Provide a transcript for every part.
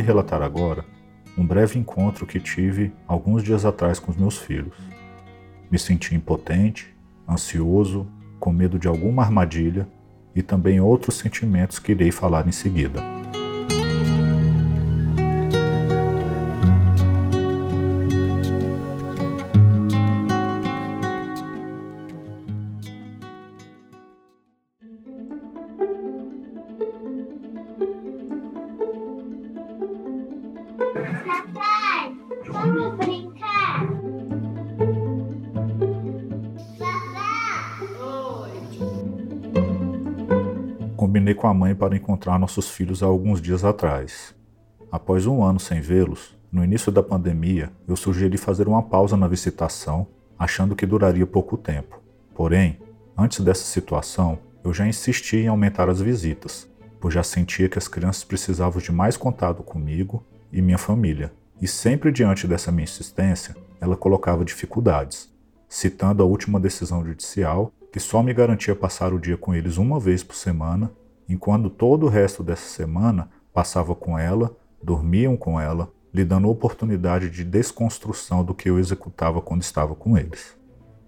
relatar agora um breve encontro que tive alguns dias atrás com os meus filhos. Me senti impotente, ansioso, com medo de alguma armadilha e também outros sentimentos que irei falar em seguida. Combinei com a mãe para encontrar nossos filhos há alguns dias atrás. Após um ano sem vê-los, no início da pandemia, eu sugeri fazer uma pausa na visitação, achando que duraria pouco tempo. Porém, antes dessa situação, eu já insisti em aumentar as visitas, pois já sentia que as crianças precisavam de mais contato comigo e minha família. E sempre diante dessa minha insistência, ela colocava dificuldades, citando a última decisão judicial que só me garantia passar o dia com eles uma vez por semana, enquanto todo o resto dessa semana passava com ela, dormiam com ela, lhe dando oportunidade de desconstrução do que eu executava quando estava com eles.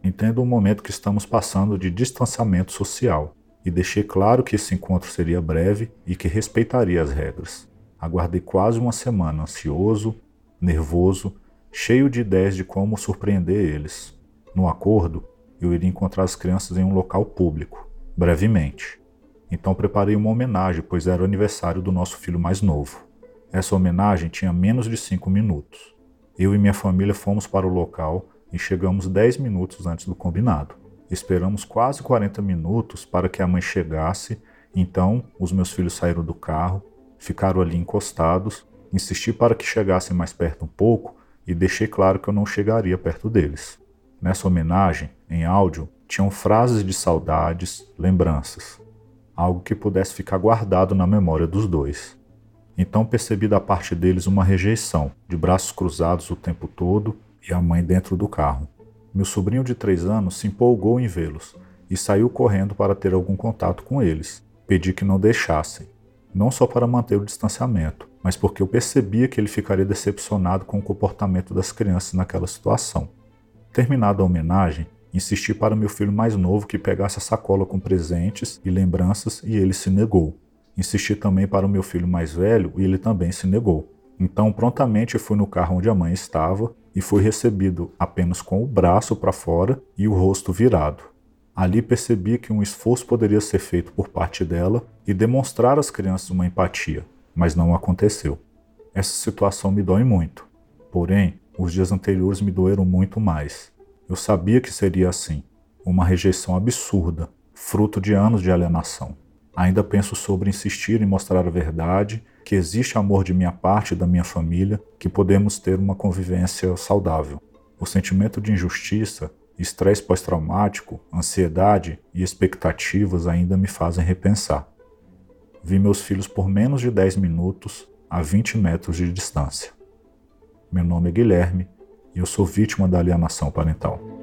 Entendo o momento que estamos passando de distanciamento social e deixei claro que esse encontro seria breve e que respeitaria as regras. Aguardei quase uma semana, ansioso, nervoso, cheio de ideias de como surpreender eles. No acordo, eu iria encontrar as crianças em um local público, brevemente. Então preparei uma homenagem, pois era o aniversário do nosso filho mais novo. Essa homenagem tinha menos de cinco minutos. Eu e minha família fomos para o local e chegamos dez minutos antes do combinado. Esperamos quase 40 minutos para que a mãe chegasse, então os meus filhos saíram do carro ficaram ali encostados, insisti para que chegassem mais perto um pouco e deixei claro que eu não chegaria perto deles. Nessa homenagem, em áudio, tinham frases de saudades, lembranças, algo que pudesse ficar guardado na memória dos dois. Então percebi da parte deles uma rejeição, de braços cruzados o tempo todo e a mãe dentro do carro. Meu sobrinho de três anos se empolgou em vê-los e saiu correndo para ter algum contato com eles. Pedi que não deixassem, não só para manter o distanciamento, mas porque eu percebia que ele ficaria decepcionado com o comportamento das crianças naquela situação. Terminada a homenagem, insisti para meu filho mais novo que pegasse a sacola com presentes e lembranças e ele se negou. Insisti também para o meu filho mais velho e ele também se negou. Então, prontamente fui no carro onde a mãe estava e fui recebido apenas com o braço para fora e o rosto virado. Ali percebi que um esforço poderia ser feito por parte dela e demonstrar às crianças uma empatia, mas não aconteceu. Essa situação me dói muito. Porém, os dias anteriores me doeram muito mais. Eu sabia que seria assim, uma rejeição absurda, fruto de anos de alienação. Ainda penso sobre insistir em mostrar a verdade, que existe amor de minha parte e da minha família, que podemos ter uma convivência saudável. O sentimento de injustiça Estresse pós-traumático, ansiedade e expectativas ainda me fazem repensar. Vi meus filhos por menos de 10 minutos a 20 metros de distância. Meu nome é Guilherme e eu sou vítima da alienação parental.